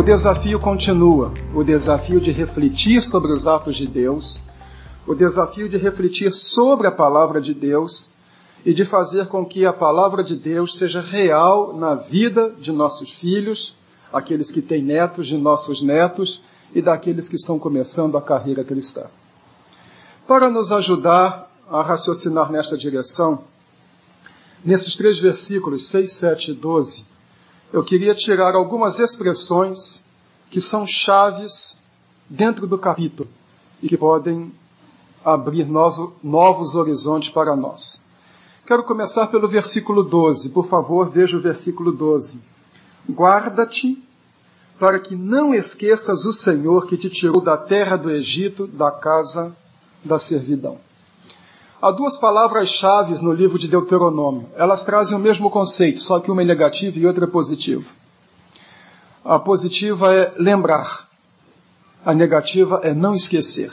O desafio continua, o desafio de refletir sobre os atos de Deus, o desafio de refletir sobre a palavra de Deus. E de fazer com que a palavra de Deus seja real na vida de nossos filhos, aqueles que têm netos, de nossos netos e daqueles que estão começando a carreira cristã. Para nos ajudar a raciocinar nesta direção, nesses três versículos, 6, 7 e 12, eu queria tirar algumas expressões que são chaves dentro do capítulo e que podem abrir novos horizontes para nós. Quero começar pelo versículo 12. Por favor, veja o versículo 12. Guarda-te para que não esqueças o Senhor que te tirou da terra do Egito, da casa da servidão. Há duas palavras-chave no livro de Deuteronômio. Elas trazem o mesmo conceito, só que uma é negativa e outra é positiva. A positiva é lembrar, a negativa é não esquecer.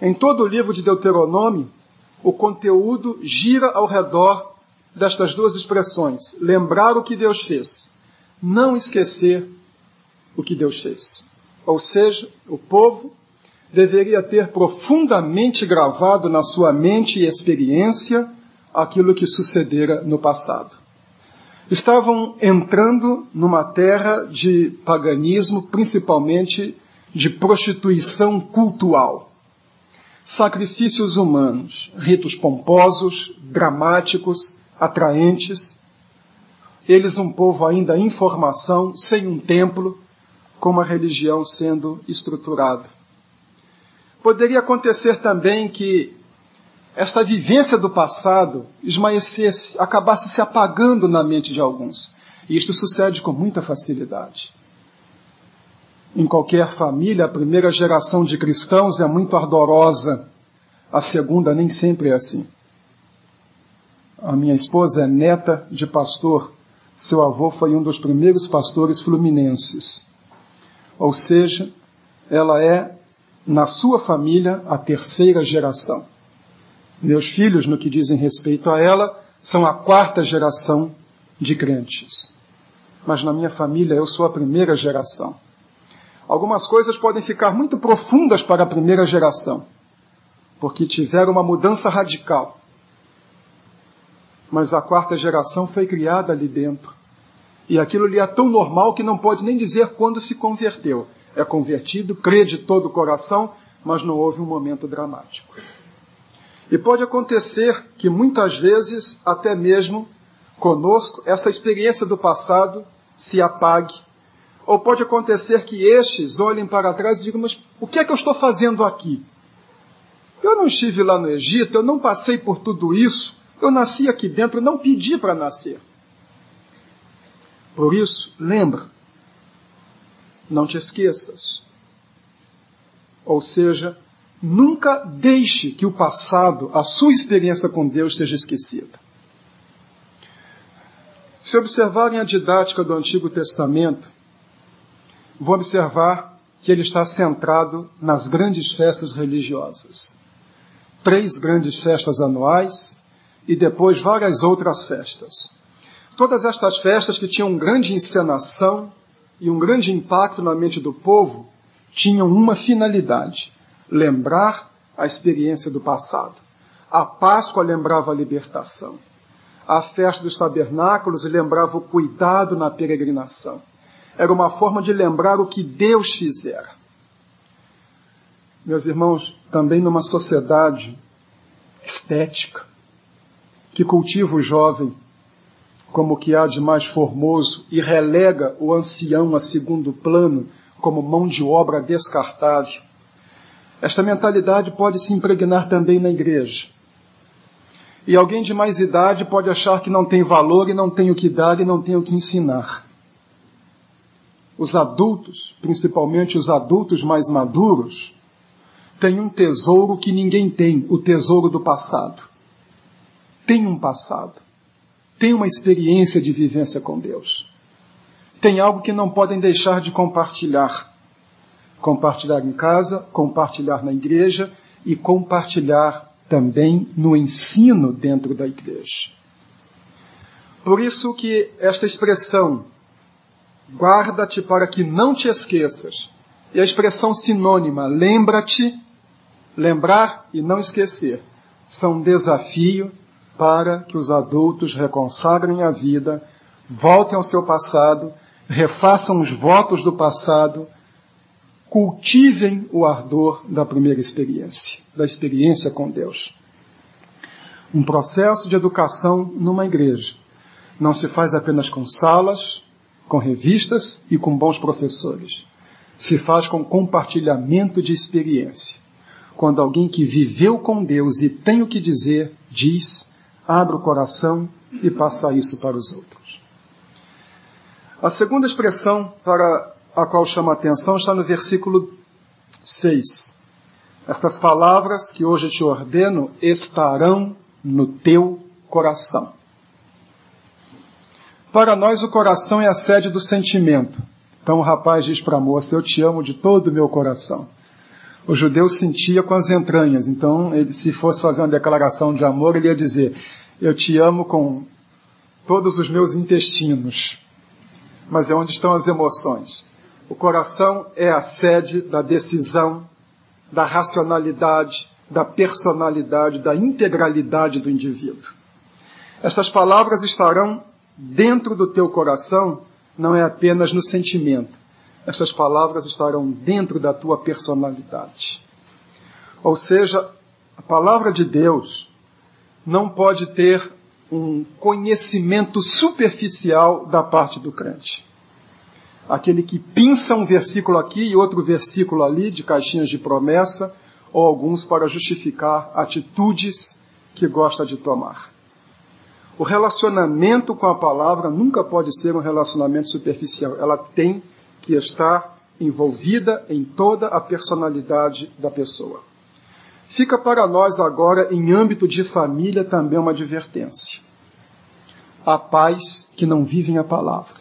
Em todo o livro de Deuteronômio, o conteúdo gira ao redor destas duas expressões: lembrar o que Deus fez, não esquecer o que Deus fez. Ou seja, o povo deveria ter profundamente gravado na sua mente e experiência aquilo que sucedera no passado. Estavam entrando numa terra de paganismo, principalmente de prostituição cultural. Sacrifícios humanos, ritos pomposos, dramáticos, atraentes. Eles, um povo ainda em formação, sem um templo, com uma religião sendo estruturada. Poderia acontecer também que esta vivência do passado esmaecesse, acabasse se apagando na mente de alguns. E isto sucede com muita facilidade. Em qualquer família, a primeira geração de cristãos é muito ardorosa, a segunda nem sempre é assim. A minha esposa é neta de pastor, seu avô foi um dos primeiros pastores fluminenses. Ou seja, ela é, na sua família, a terceira geração. Meus filhos, no que dizem respeito a ela, são a quarta geração de crentes. Mas na minha família eu sou a primeira geração. Algumas coisas podem ficar muito profundas para a primeira geração, porque tiveram uma mudança radical. Mas a quarta geração foi criada ali dentro. E aquilo lhe é tão normal que não pode nem dizer quando se converteu. É convertido, crê de todo o coração, mas não houve um momento dramático. E pode acontecer que muitas vezes, até mesmo conosco, essa experiência do passado se apague. Ou pode acontecer que estes olhem para trás e digam: Mas o que é que eu estou fazendo aqui? Eu não estive lá no Egito, eu não passei por tudo isso, eu nasci aqui dentro, não pedi para nascer. Por isso, lembra, não te esqueças. Ou seja, nunca deixe que o passado, a sua experiência com Deus, seja esquecida. Se observarem a didática do Antigo Testamento, vão observar que ele está centrado nas grandes festas religiosas. Três grandes festas anuais e depois várias outras festas. Todas estas festas que tinham grande encenação e um grande impacto na mente do povo tinham uma finalidade: lembrar a experiência do passado. A Páscoa lembrava a libertação. A festa dos tabernáculos lembrava o cuidado na peregrinação. Era uma forma de lembrar o que Deus fizera. Meus irmãos, também numa sociedade estética, que cultiva o jovem como o que há de mais formoso e relega o ancião a segundo plano como mão de obra descartável. Esta mentalidade pode se impregnar também na igreja. E alguém de mais idade pode achar que não tem valor e não tem o que dar e não tem o que ensinar. Os adultos, principalmente os adultos mais maduros, têm um tesouro que ninguém tem, o tesouro do passado. Tem um passado tem uma experiência de vivência com Deus. Tem algo que não podem deixar de compartilhar. Compartilhar em casa, compartilhar na igreja e compartilhar também no ensino dentro da igreja. Por isso que esta expressão guarda-te para que não te esqueças. E a expressão sinônima, lembra-te, lembrar e não esquecer, são um desafio para que os adultos reconsagrem a vida, voltem ao seu passado, refaçam os votos do passado, cultivem o ardor da primeira experiência, da experiência com Deus. Um processo de educação numa igreja não se faz apenas com salas, com revistas e com bons professores. Se faz com compartilhamento de experiência. Quando alguém que viveu com Deus e tem o que dizer, diz, abre o coração e passa isso para os outros. A segunda expressão para a qual chama a atenção está no versículo 6. Estas palavras que hoje te ordeno estarão no teu coração. Para nós, o coração é a sede do sentimento. Então o rapaz diz para a moça: Eu te amo de todo o meu coração. O judeu sentia com as entranhas, então, ele, se fosse fazer uma declaração de amor, ele ia dizer: Eu te amo com todos os meus intestinos. Mas é onde estão as emoções. O coração é a sede da decisão, da racionalidade, da personalidade, da integralidade do indivíduo. Estas palavras estarão dentro do teu coração, não é apenas no sentimento. Estas palavras estarão dentro da tua personalidade. Ou seja, a palavra de Deus não pode ter um conhecimento superficial da parte do crente. Aquele que pinça um versículo aqui e outro versículo ali de caixinhas de promessa, ou alguns para justificar atitudes que gosta de tomar. O relacionamento com a palavra nunca pode ser um relacionamento superficial. Ela tem que estar envolvida em toda a personalidade da pessoa. Fica para nós agora, em âmbito de família, também uma advertência. Há pais que não vivem a palavra.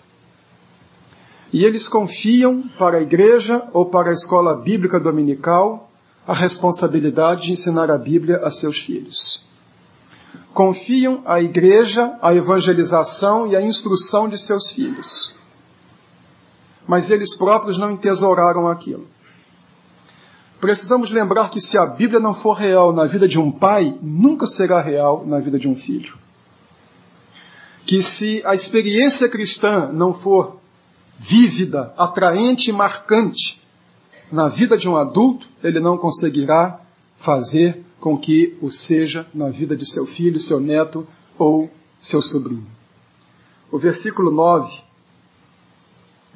E eles confiam para a igreja ou para a escola bíblica dominical a responsabilidade de ensinar a Bíblia a seus filhos. Confiam à igreja a evangelização e a instrução de seus filhos. Mas eles próprios não entesouraram aquilo. Precisamos lembrar que se a Bíblia não for real na vida de um pai, nunca será real na vida de um filho. Que se a experiência cristã não for vívida, atraente e marcante na vida de um adulto, ele não conseguirá fazer com que o seja na vida de seu filho, seu neto ou seu sobrinho. O versículo 9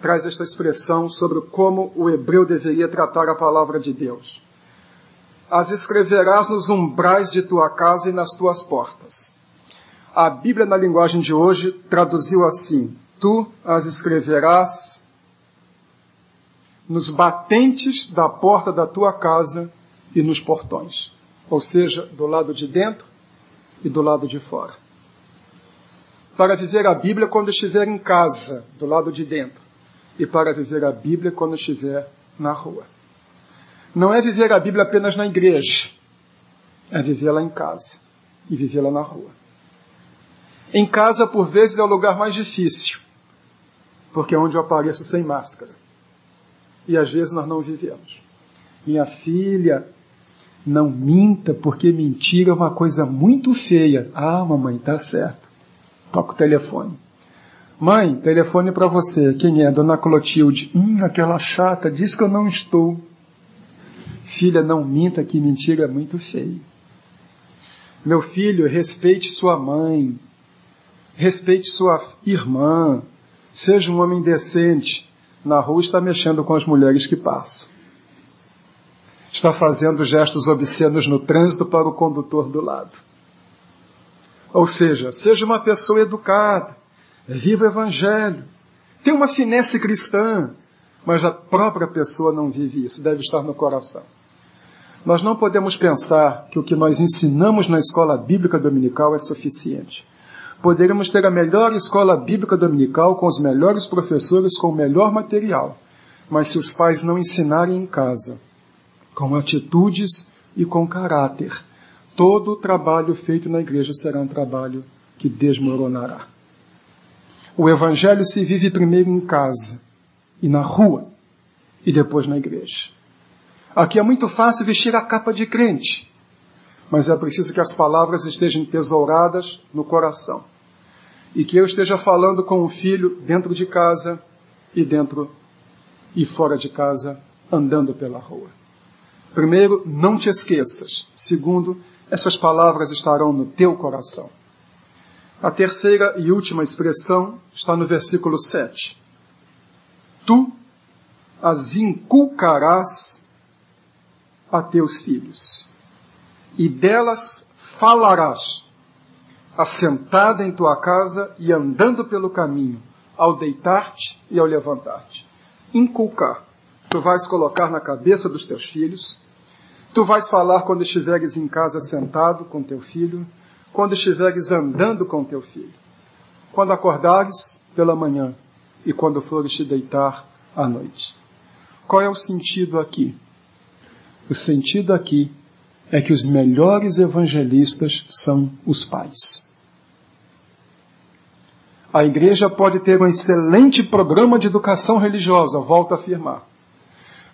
traz esta expressão sobre como o hebreu deveria tratar a palavra de Deus. As escreverás nos umbrais de tua casa e nas tuas portas. A Bíblia, na linguagem de hoje, traduziu assim: Tu as escreverás nos batentes da porta da tua casa e nos portões, ou seja, do lado de dentro e do lado de fora. Para viver a Bíblia quando estiver em casa, do lado de dentro, e para viver a Bíblia quando estiver na rua. Não é viver a Bíblia apenas na igreja, é vivê-la em casa e vivê-la na rua. Em casa, por vezes, é o lugar mais difícil, porque é onde eu apareço sem máscara e às vezes nós não vivemos. Minha filha, não minta, porque mentira é uma coisa muito feia. Ah, mamãe, tá certo. Toca o telefone. Mãe, telefone para você. Quem é? Dona Clotilde. Hum, aquela chata, diz que eu não estou. Filha, não minta, que mentira é muito feia. Meu filho, respeite sua mãe. Respeite sua irmã. Seja um homem decente na rua está mexendo com as mulheres que passam. Está fazendo gestos obscenos no trânsito para o condutor do lado. Ou seja, seja uma pessoa educada, viva o evangelho, tem uma finesse cristã, mas a própria pessoa não vive isso, deve estar no coração. Nós não podemos pensar que o que nós ensinamos na escola bíblica dominical é suficiente. Poderíamos ter a melhor escola bíblica dominical com os melhores professores, com o melhor material. Mas se os pais não ensinarem em casa, com atitudes e com caráter, todo o trabalho feito na igreja será um trabalho que desmoronará. O Evangelho se vive primeiro em casa e na rua e depois na igreja. Aqui é muito fácil vestir a capa de crente, mas é preciso que as palavras estejam tesouradas no coração e que eu esteja falando com o filho dentro de casa e dentro e fora de casa, andando pela rua. Primeiro, não te esqueças. Segundo, essas palavras estarão no teu coração. A terceira e última expressão está no versículo 7. Tu as inculcarás a teus filhos, e delas falarás, assentada em tua casa e andando pelo caminho, ao deitar-te e ao levantar-te. Inculcar. Tu vais colocar na cabeça dos teus filhos, tu vais falar quando estiveres em casa sentado com teu filho, quando estiveres andando com teu filho, quando acordares pela manhã e quando fores te deitar à noite. Qual é o sentido aqui? O sentido aqui é que os melhores evangelistas são os pais. A igreja pode ter um excelente programa de educação religiosa, volto a afirmar.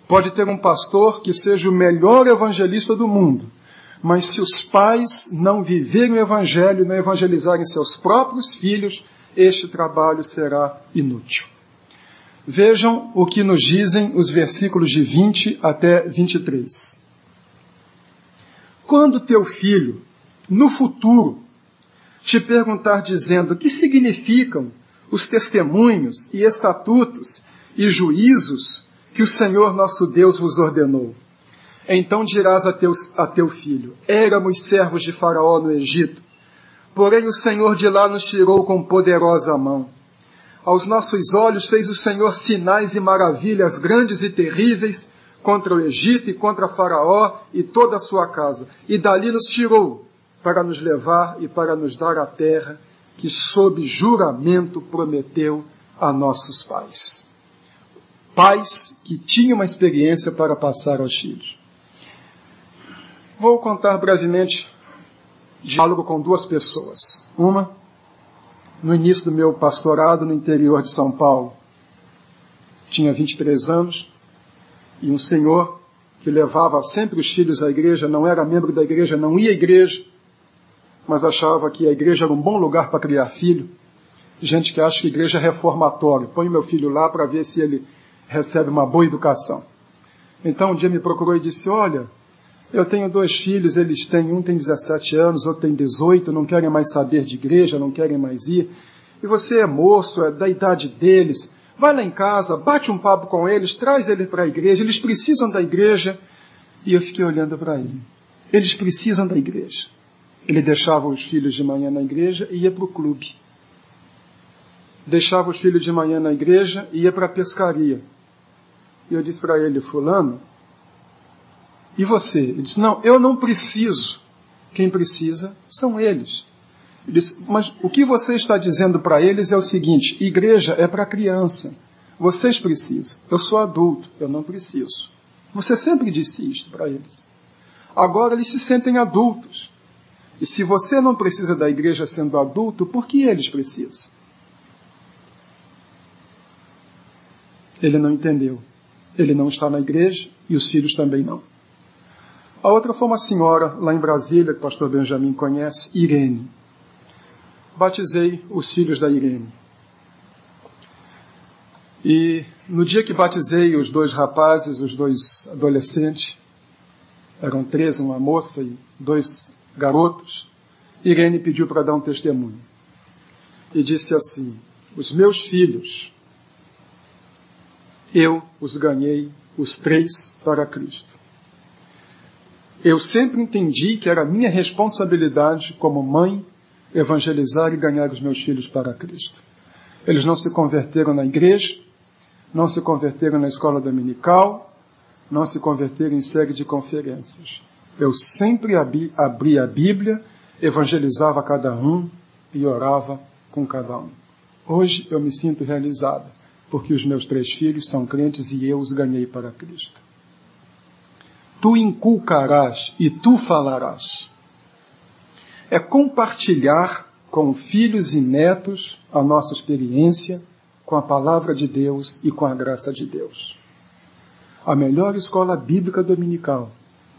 Pode ter um pastor que seja o melhor evangelista do mundo, mas se os pais não viverem o evangelho, não evangelizarem seus próprios filhos, este trabalho será inútil. Vejam o que nos dizem os versículos de 20 até 23. Quando teu filho, no futuro, te perguntar dizendo o que significam os testemunhos e estatutos e juízos que o Senhor nosso Deus vos ordenou. Então dirás a, teus, a teu filho: Éramos servos de Faraó no Egito, porém o Senhor de lá nos tirou com poderosa mão. Aos nossos olhos fez o Senhor sinais e maravilhas grandes e terríveis contra o Egito e contra Faraó e toda a sua casa, e dali nos tirou para nos levar e para nos dar a terra que, sob juramento, prometeu a nossos pais. Pais que tinham uma experiência para passar aos filhos. Vou contar brevemente diálogo com duas pessoas. Uma, no início do meu pastorado no interior de São Paulo. Tinha 23 anos e um senhor que levava sempre os filhos à igreja, não era membro da igreja, não ia à igreja, mas achava que a igreja era um bom lugar para criar filho. Gente que acha que a igreja é reformatório. Põe meu filho lá para ver se ele recebe uma boa educação. Então um dia me procurou e disse: Olha, eu tenho dois filhos, eles têm, um tem 17 anos, outro tem 18, não querem mais saber de igreja, não querem mais ir. E você é moço, é da idade deles. Vai lá em casa, bate um papo com eles, traz eles para a igreja, eles precisam da igreja. E eu fiquei olhando para ele. Eles precisam da igreja. Ele deixava os filhos de manhã na igreja e ia para o clube. Deixava os filhos de manhã na igreja e ia para a pescaria. E eu disse para ele, fulano, e você? Ele disse, não, eu não preciso. Quem precisa são eles. Ele disse, mas o que você está dizendo para eles é o seguinte, igreja é para criança. Vocês precisam. Eu sou adulto, eu não preciso. Você sempre disse isto para eles. Agora eles se sentem adultos. E se você não precisa da igreja sendo adulto, por que eles precisam? Ele não entendeu. Ele não está na igreja e os filhos também não. A outra foi uma senhora lá em Brasília, que o pastor Benjamin conhece, Irene. Batizei os filhos da Irene. E no dia que batizei os dois rapazes, os dois adolescentes, eram três, uma moça e dois garotos, Irene pediu para dar um testemunho. E disse assim: Os meus filhos, eu os ganhei, os três, para Cristo. Eu sempre entendi que era minha responsabilidade como mãe evangelizar e ganhar os meus filhos para Cristo. Eles não se converteram na igreja, não se converteram na escola dominical, não se converteram em série de conferências. Eu sempre abri, abri a Bíblia, evangelizava cada um e orava com cada um. Hoje eu me sinto realizada, porque os meus três filhos são crentes e eu os ganhei para Cristo. Tu inculcarás e tu falarás. É compartilhar com filhos e netos a nossa experiência com a palavra de Deus e com a graça de Deus. A melhor escola bíblica dominical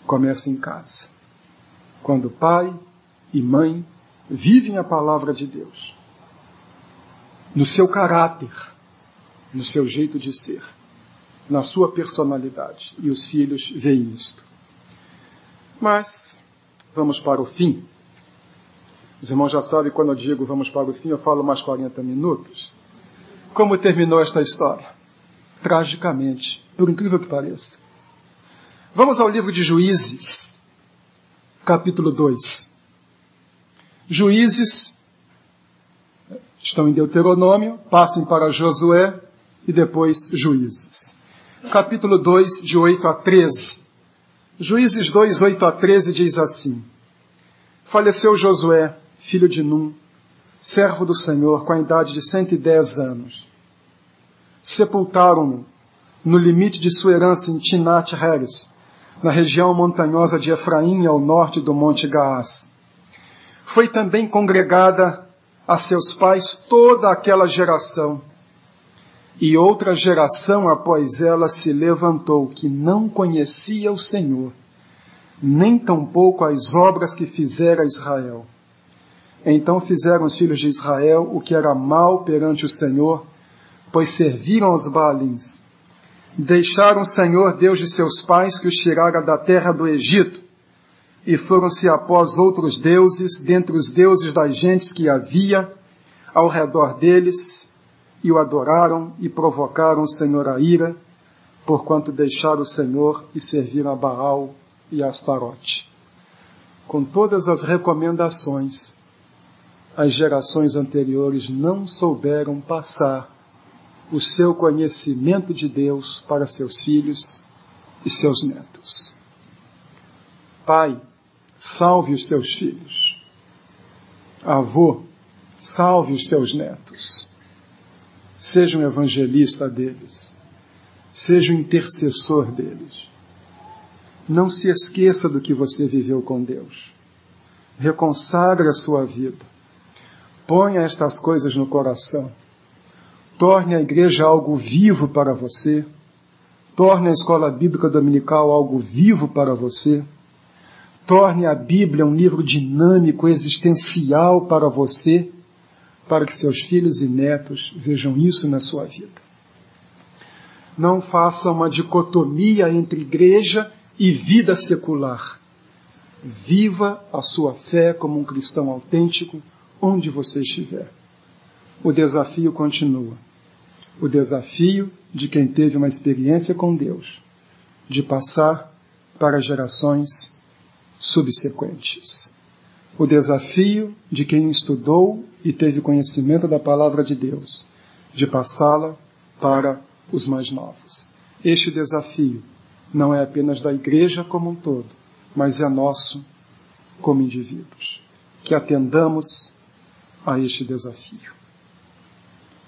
começa em casa, quando pai e mãe vivem a palavra de Deus, no seu caráter, no seu jeito de ser, na sua personalidade, e os filhos veem isto. Mas vamos para o fim. Os irmãos já sabem quando eu digo vamos para o fim, eu falo mais 40 minutos. Como terminou esta história? Tragicamente, por incrível que pareça. Vamos ao livro de Juízes, capítulo 2. Juízes estão em Deuteronômio, passem para Josué e depois Juízes. Capítulo 2, de 8 a 13. Juízes 2, 8 a 13 diz assim: Faleceu Josué, filho de Num, servo do Senhor, com a idade de 110 anos. Sepultaram-no no limite de sua herança em Tinat Heres, na região montanhosa de Efraim, ao norte do Monte Gaás. Foi também congregada a seus pais toda aquela geração. E outra geração após ela se levantou, que não conhecia o Senhor, nem tampouco as obras que fizera Israel. Então fizeram os filhos de Israel o que era mal perante o Senhor, pois serviram aos Baalins. Deixaram o Senhor, Deus de seus pais, que os tirara da terra do Egito, e foram-se após outros deuses, dentre os deuses das gentes que havia ao redor deles, e o adoraram e provocaram o Senhor a ira, porquanto deixaram o Senhor e serviram a Baal e a Astarote. Com todas as recomendações, as gerações anteriores não souberam passar o seu conhecimento de Deus para seus filhos e seus netos. Pai, salve os seus filhos. Avô, salve os seus netos. Seja um evangelista deles. Seja um intercessor deles. Não se esqueça do que você viveu com Deus. Reconsagre a sua vida. Ponha estas coisas no coração. Torne a igreja algo vivo para você. Torne a escola bíblica dominical algo vivo para você. Torne a Bíblia um livro dinâmico, existencial para você para que seus filhos e netos vejam isso na sua vida. Não faça uma dicotomia entre igreja e vida secular. Viva a sua fé como um cristão autêntico onde você estiver. O desafio continua. O desafio de quem teve uma experiência com Deus, de passar para gerações subsequentes o desafio de quem estudou e teve conhecimento da palavra de Deus, de passá-la para os mais novos. Este desafio não é apenas da igreja como um todo, mas é nosso como indivíduos. Que atendamos a este desafio.